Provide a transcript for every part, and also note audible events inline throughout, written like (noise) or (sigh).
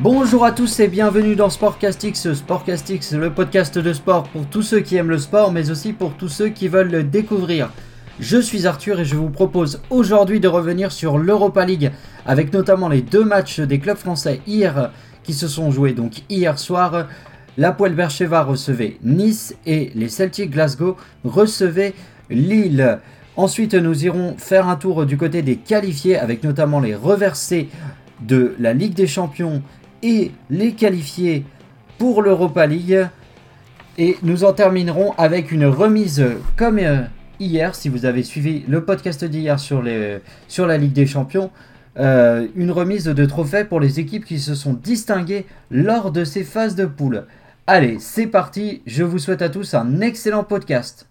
Bonjour à tous et bienvenue dans Sportcastix. Sportcastix, le podcast de sport pour tous ceux qui aiment le sport, mais aussi pour tous ceux qui veulent le découvrir. Je suis Arthur et je vous propose aujourd'hui de revenir sur l'Europa League avec notamment les deux matchs des clubs français hier qui se sont joués donc hier soir. La Poel Bercheva recevait Nice et les Celtic Glasgow recevaient Lille. Ensuite, nous irons faire un tour du côté des qualifiés avec notamment les reversés de la Ligue des Champions et les qualifiés pour l'Europa League. Et nous en terminerons avec une remise comme euh, hier, si vous avez suivi le podcast d'hier sur, sur la Ligue des Champions. Euh, une remise de trophées pour les équipes qui se sont distinguées lors de ces phases de poule. Allez, c'est parti, je vous souhaite à tous un excellent podcast.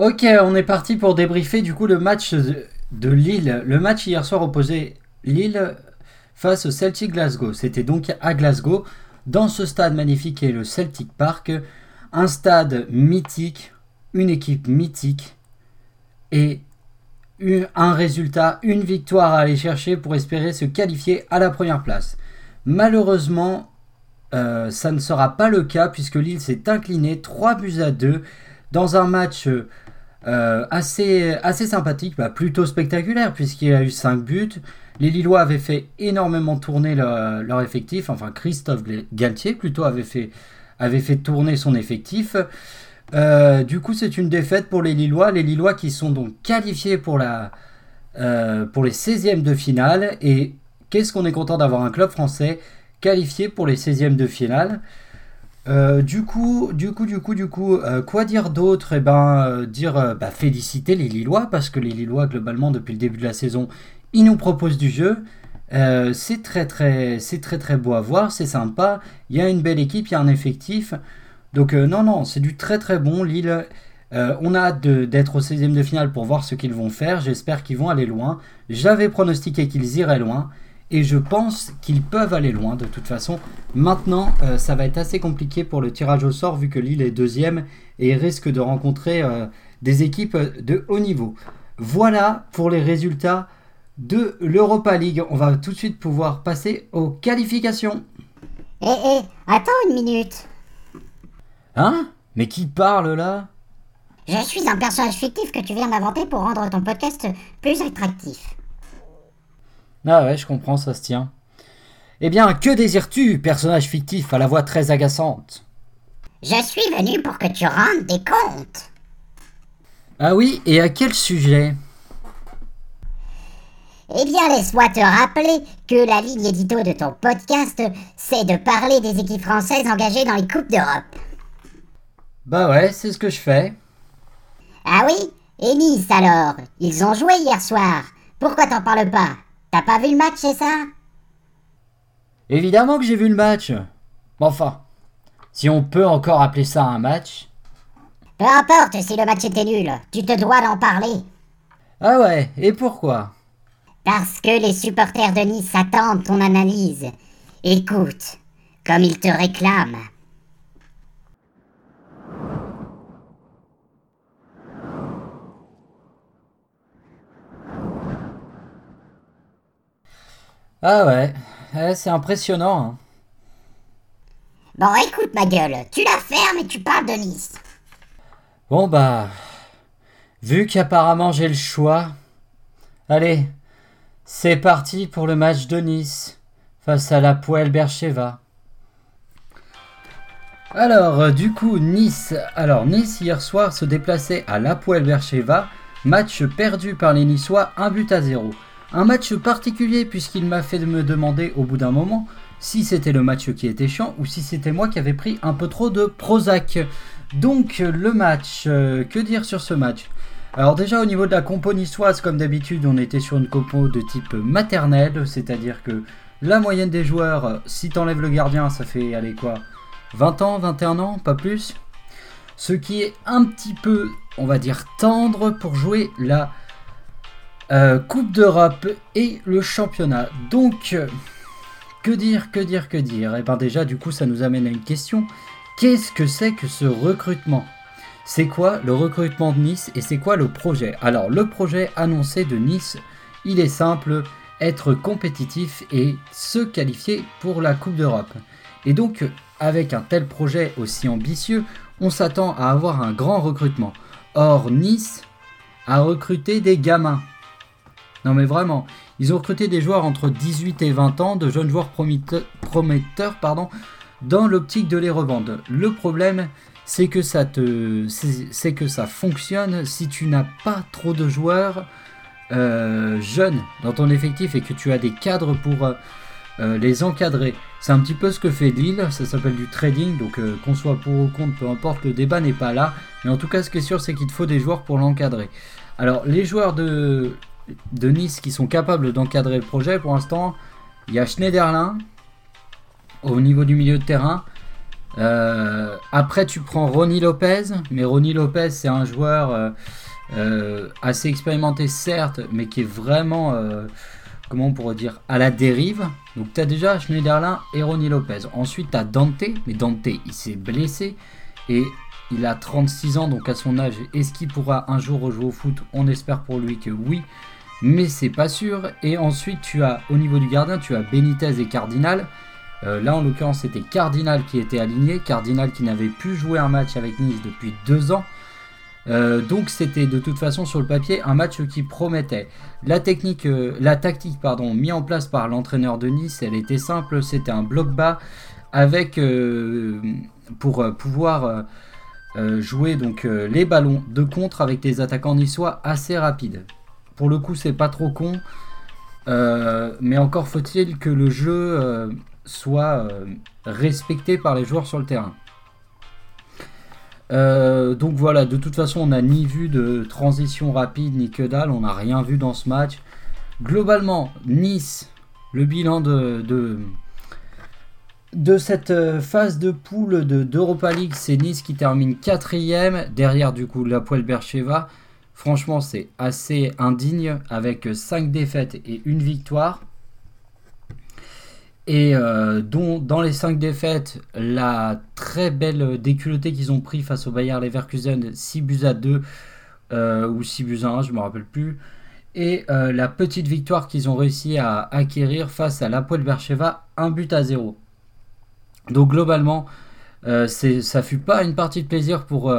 Ok, on est parti pour débriefer du coup le match de, Lille. Le match hier soir opposé Lille face au Celtic Glasgow. C'était donc à Glasgow, dans ce stade magnifique est le Celtic Park. Un stade mythique, une équipe mythique et un résultat, une victoire à aller chercher pour espérer se qualifier à la première place. Malheureusement, euh, ça ne sera pas le cas puisque Lille s'est incliné 3 buts à 2 dans un match euh, assez, assez sympathique, bah, plutôt spectaculaire, puisqu'il a eu 5 buts. Les Lillois avaient fait énormément tourner leur, effectif, enfin Christophe Galtier plutôt avait fait, tourner son effectif. Euh, du coup, c'est une défaite pour les Lillois. Les Lillois qui sont donc qualifiés pour, euh, pour les 16e de finale. Et qu'est-ce qu'on est content d'avoir un club français qualifié pour les 16e de finale? Euh, du coup, du coup, du coup, du coup, euh, quoi dire d'autre? Eh ben, euh, dire, bah, féliciter les Lillois parce que les Lillois, globalement, depuis le début de la saison, ils nous proposent du jeu. c'est très, très, c'est très, très beau à voir, c'est sympa. Il y a une belle équipe, il y a un effectif. Donc, non, non, c'est du très, très bon. Lille, on a hâte d'être au 16e de finale pour voir ce qu'ils vont faire. J'espère qu'ils vont aller loin. J'avais pronostiqué qu'ils iraient loin. Et je pense qu'ils peuvent aller loin de toute façon. Maintenant, euh, ça va être assez compliqué pour le tirage au sort vu que Lille est deuxième et risque de rencontrer euh, des équipes de haut niveau. Voilà pour les résultats de l'Europa League. On va tout de suite pouvoir passer aux qualifications. Eh eh, attends une minute. Hein? Mais qui parle là? Je suis un personnage fictif que tu viens d'inventer pour rendre ton podcast plus attractif. Ah ouais, je comprends, ça se tient. Eh bien, que désires-tu, personnage fictif à la voix très agaçante? Je suis venu pour que tu rendes des comptes. Ah oui, et à quel sujet? Eh bien, laisse-moi te rappeler que la ligne édito de ton podcast, c'est de parler des équipes françaises engagées dans les Coupes d'Europe. Bah ouais, c'est ce que je fais. Ah oui? Et Nice alors? Ils ont joué hier soir. Pourquoi t'en parles pas? T'as pas vu le match, c'est ça? Évidemment que j'ai vu le match. Enfin, si on peut encore appeler ça un match. Peu importe si le match était nul, tu te dois d'en parler. Ah ouais, et pourquoi? Parce que les supporters de Nice attendent ton analyse. Écoute, comme ils te réclament. Ah ouais, c'est impressionnant. Hein. Bon, écoute ma gueule, tu la fermes et tu parles de Nice. Bon bah, vu qu'apparemment j'ai le choix, allez, c'est parti pour le match de Nice face à la Poel Bercheva. Alors, euh, du coup, Nice. Alors, Nice hier soir se déplaçait à la Poel Bercheva. Match perdu par les Niçois, un but à zéro. Un match particulier puisqu'il m'a fait me demander au bout d'un moment si c'était le match qui était chiant ou si c'était moi qui avais pris un peu trop de Prozac. Donc le match, euh, que dire sur ce match? Alors déjà au niveau de la compo niçoise, comme d'habitude, on était sur une compo de type maternelle, c'est-à-dire que la moyenne des joueurs, si t'enlèves le gardien, ça fait aller quoi 20 ans, 21 ans, pas plus? Ce qui est un petit peu, on va dire, tendre pour jouer la euh, Coupe d'Europe et le championnat. Donc, euh, que dire, que dire, que dire? Et eh bien déjà, du coup, ça nous amène à une question. Qu'est-ce que c'est que ce recrutement? C'est quoi le recrutement de Nice et c'est quoi le projet? Alors le projet annoncé de Nice, il est simple, être compétitif et se qualifier pour la Coupe d'Europe. Et donc avec un tel projet aussi ambitieux, on s'attend à avoir un grand recrutement. Or Nice a recruté des gamins. Non mais vraiment, ils ont recruté des joueurs entre 18 et 20 ans, de jeunes joueurs prometteurs, pardon, dans l'optique de les revendre. Le problème, c'est que ça te, c'est que ça fonctionne si tu n'as pas trop de joueurs euh, jeunes dans ton effectif et que tu as des cadres pour euh, euh, les encadrer. C'est un petit peu ce que fait Lille, ça s'appelle du trading, donc qu'on soit pour ou contre, peu importe, le débat n'est pas là. Mais en tout cas, ce qui est sûr, c'est qu'il te faut des joueurs pour l'encadrer. Alors, les joueurs de, de Nice qui sont capables d'encadrer le projet, pour l'instant, il y a Schneiderlin au niveau du milieu de terrain. Euh, après, tu prends Ronnie Lopez, mais Ronnie Lopez, c'est un joueur euh, euh, assez expérimenté, certes, mais qui est vraiment, comment on pourrait dire, à la dérive. Donc, tu as déjà Schneiderlin et Ronnie Lopez. Ensuite, tu as Dante, mais Dante, il s'est blessé et il a 36 ans, donc à son âge, est-ce qu'il pourra un jour rejouer au foot? On espère pour lui que oui, mais c'est pas sûr. Et ensuite, tu as au niveau du gardien, tu as Benitez et Cardinal. Euh, là, en l'occurrence, c'était Cardinal qui était aligné. Cardinal qui n'avait plus joué un match avec Nice depuis deux ans. Euh, donc c'était de toute façon sur le papier un match qui promettait. La technique, euh, la tactique pardon, mise en place par l'entraîneur de Nice, elle était simple, c'était un bloc bas avec pour pouvoir jouer donc les ballons de contre avec des attaquants niçois assez rapides. Pour le coup, c'est pas trop con, mais encore faut-il que le jeu soit euh, respecté par les joueurs sur le terrain. Euh, donc voilà, de toute façon, on n'a ni vu de transition rapide ni que dalle, on n'a rien vu dans ce match. Globalement, Nice, le bilan de, cette euh, phase de poule d'Europa League, c'est Nice qui termine quatrième, derrière du coup la Bercheva. Franchement, c'est assez indigne avec 5 défaites et une victoire. Et euh, dont, dans les 5 défaites, la très belle déculottée qu'ils ont pris face au Bayer Leverkusen, 6 buts à 2 euh, ou 6 buts à 1, je ne me rappelle plus. Et euh, la petite victoire qu'ils ont réussi à acquérir face à l'Apoel Bercheva, 1 but à 0. Donc globalement, ça fut pas une partie de plaisir pour,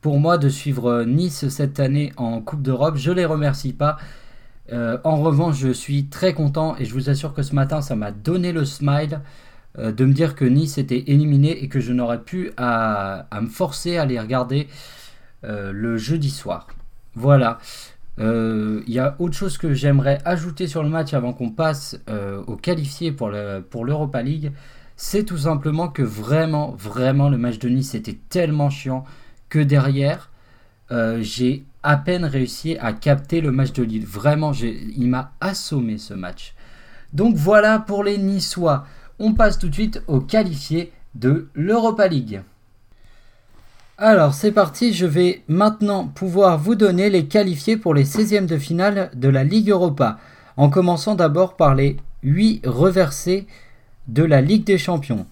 pour moi de suivre Nice cette année en Coupe d'Europe. Je les remercie pas. Euh, en revanche, je suis très content et je vous assure que ce matin, ça m'a donné le smile euh, de me dire que Nice était éliminé et que je n'aurais plus à, me forcer à aller regarder euh, le jeudi soir. Voilà. Il y a autre chose que j'aimerais ajouter sur le match avant qu'on passe au qualifié pour l'Europa League. C'est tout simplement que vraiment, vraiment, le match de Nice était tellement chiant que derrière, j'ai à peine réussi à capter le match de Lille. Vraiment, il m'a assommé ce match. Donc voilà pour les Niçois. On passe tout de suite au qualifié de l'Europa League. Alors c'est parti, je vais maintenant pouvoir vous donner les qualifiés pour les 16e de finale de la Ligue Europa, en commençant d'abord par les 8 reversés de la Ligue des Champions.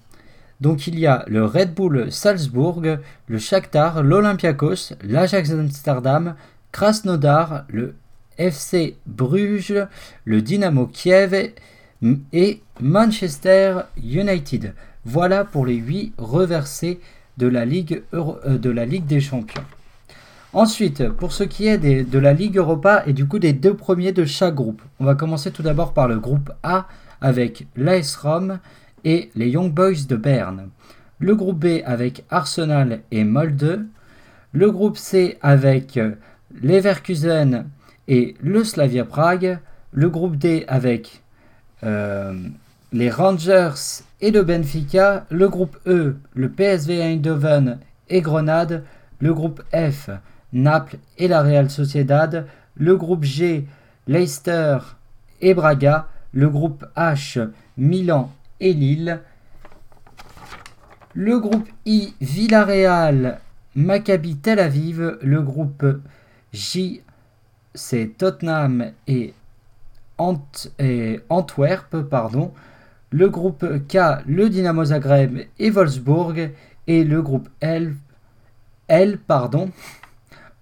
Donc il y a le Red Bull Salzbourg, le Shakhtar, l'Olympiakos, l'Ajax Amsterdam, Krasnodar, le FC Bruges, le Dynamo Kiev et Manchester United. Voilà pour les 8 reversés de la Ligue, euh, de la Ligue des Champions. Ensuite, pour ce qui est de la Ligue Europa et du coup des deux premiers de chaque groupe, on va commencer tout d'abord par le groupe A avec l'AS et les Young Boys de Berne. Le groupe B avec Arsenal et Molde. Le groupe C avec Leverkusen et le Slavia Prague. Le groupe D avec euh, les Rangers et le Benfica. Le groupe E, le PSV Eindhoven et Grenade. Le groupe F, Naples et la Real Sociedad. Le groupe G, Leicester et Braga. Le groupe H, Milan et Lille. Le groupe I, Villarreal, Maccabi Tel Aviv. Le groupe J, c'est Tottenham et, Antwerp. Pardon. Le groupe K, le Dynamo Zagreb et Wolfsburg. Et le groupe L, L, pardon,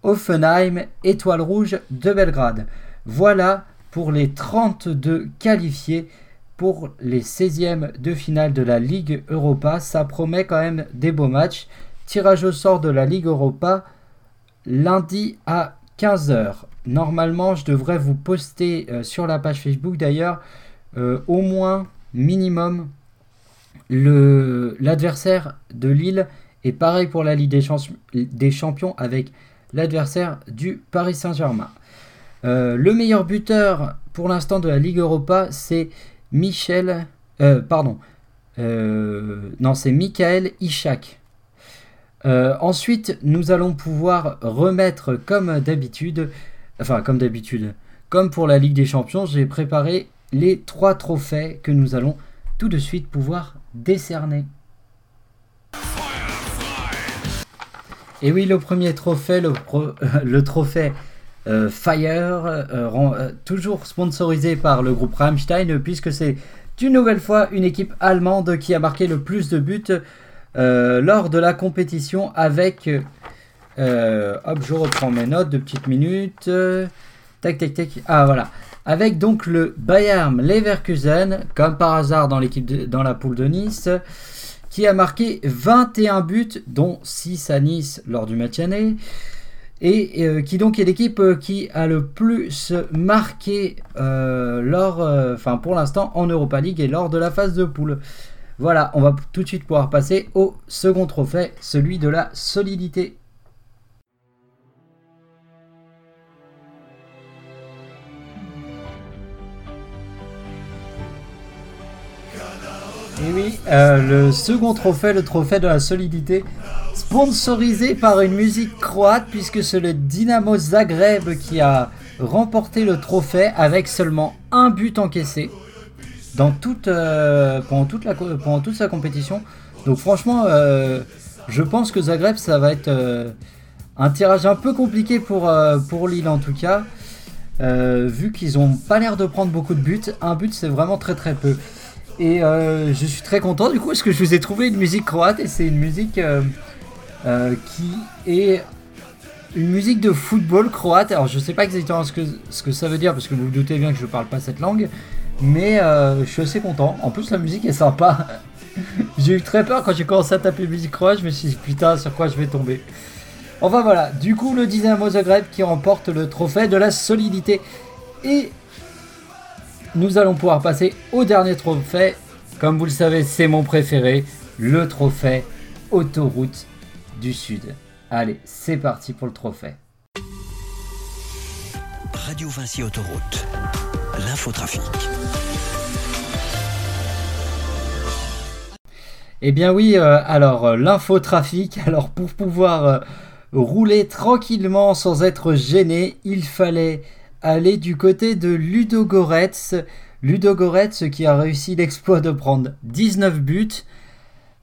Offenheim, Étoile Rouge de Belgrade. Voilà pour les 32 qualifiés pour les 16e de finale de la Ligue Europa. Ça promet quand même des beaux matchs. Tirage au sort de la Ligue Europa lundi à 15h. Normalement, je devrais vous poster euh, sur la page Facebook d'ailleurs euh, au moins minimum l'adversaire de Lille et pareil pour la Ligue des, Champions avec l'adversaire du Paris Saint-Germain. Euh, le meilleur buteur pour l'instant de la Ligue Europa, c'est Michel. pardon. non, c'est Michael Ishak. ensuite, nous allons pouvoir remettre comme d'habitude enfin comme d'habitude, comme pour la Ligue des Champions, j'ai préparé les trois trophées que nous allons tout de suite pouvoir décerner. Et oui, le premier trophée, le (laughs) trophée euh, Fire, euh, euh, toujours sponsorisé par le groupe Rammstein, puisque c'est une nouvelle fois une équipe allemande qui a marqué le plus de buts lors de la compétition avec hop, je reprends mes notes de petites minutes. tac, tac, tac. Ah, voilà. Avec donc le Bayern Leverkusen, comme par hasard dans, l'équipe dans la poule de Nice, qui a marqué 21 buts, dont 6 à Nice lors du match année. Et euh, qui donc est l'équipe euh, qui a le plus marqué lors, enfin pour l'instant en Europa League et lors de la phase de poule. Voilà, on va tout de suite pouvoir passer au second trophée, celui de la solidité. Et oui, euh, le second trophée, le trophée de la solidité, sponsorisé par une musique croate, puisque c'est le Dynamo Zagreb qui a remporté le trophée avec seulement un but encaissé euh, pendant, toute la, pendant toute sa compétition. Donc franchement, euh, je pense que Zagreb, ça va être un tirage un peu compliqué pour, pour Lille en tout cas. vu qu'ils n'ont pas l'air de prendre beaucoup de buts, un but c'est vraiment très très peu. Et euh, je suis très content du coup parce que je vous ai trouvé une musique croate et c'est une musique euh, euh, qui est une musique de football croate. Alors je sais pas exactement ce que, ce que ça veut dire parce que vous vous doutez bien que je parle pas cette langue, mais je suis assez content. En plus la musique est sympa. (laughs) j'ai eu très peur quand j'ai commencé à taper musique croate, je me suis dit putain sur quoi je vais tomber. Enfin voilà, du coup le Dynamo Zagreb qui remporte le trophée de la solidité. Et nous allons pouvoir passer au dernier trophée. Comme vous le savez, c'est mon préféré, le trophée Autoroute du Sud. Allez, c'est parti pour le trophée. Radio Vinci Autoroute, l'infotrafic. Eh bien oui, euh, alors euh, l'infotrafic, (laughs) alors pour pouvoir euh, rouler tranquillement sans être gêné, il fallait aller du côté de Ludo Goretz. Ludo Goretz qui a réussi l'exploit de prendre 19 buts,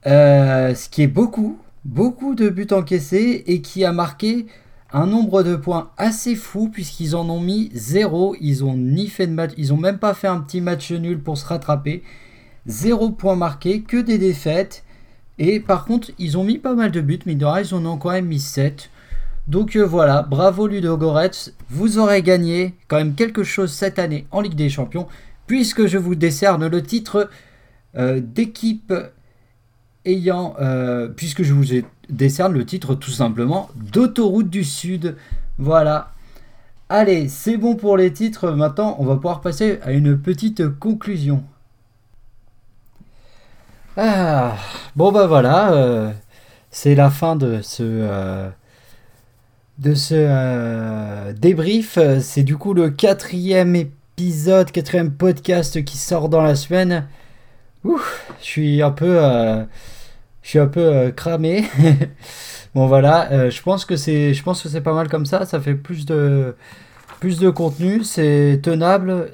euh, ce qui est beaucoup, beaucoup de buts encaissés et qui a marqué un nombre de points assez fou puisqu'ils en ont mis 0. Ils ont ni fait de match, ils ont même pas fait un petit match nul pour se rattraper. 0 points marqués, que des défaites. Et par contre, ils ont mis pas mal de buts, mais ils en ont quand même mis 7. Donc euh, voilà, bravo Ludo Goretz, vous aurez gagné quand même quelque chose cette année en Ligue des Champions, puisque je vous décerne le titre euh, d'équipe ayant, euh, puisque je vous décerne le titre tout simplement d'autoroute du Sud. Voilà. Allez, c'est bon pour les titres. Maintenant, on va pouvoir passer à une petite conclusion. Ah, bon bah voilà, c'est la fin de ce de ce euh, débrief. C'est du coup le quatrième épisode, quatrième podcast qui sort dans la semaine. Ouh, je suis un peu, euh, je suis un peu euh, cramé. (laughs) bon voilà, je pense que c'est, je pense que c'est pas mal comme ça. Ça fait plus de, plus de contenu, c'est tenable,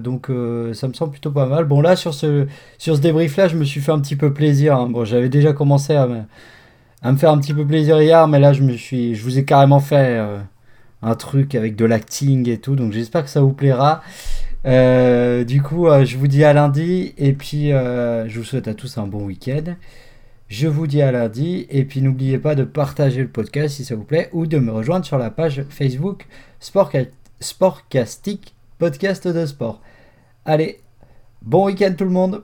donc ça me semble plutôt pas mal. Bon là sur ce, sur ce débrief là, je me suis fait un petit peu plaisir. Hein. Bon, j'avais déjà commencé à à me faire un petit peu plaisir hier, mais là je me suis, je vous ai carrément fait euh, un truc avec de l'acting et tout, donc j'espère que ça vous plaira. Euh, du coup, euh, je vous dis à lundi et puis je vous souhaite à tous un bon week-end. Je vous dis à lundi et puis n'oubliez pas de partager le podcast si ça vous plaît ou de me rejoindre sur la page Facebook Sportca- Sportcastic Podcast de sport. Allez, bon week-end tout le monde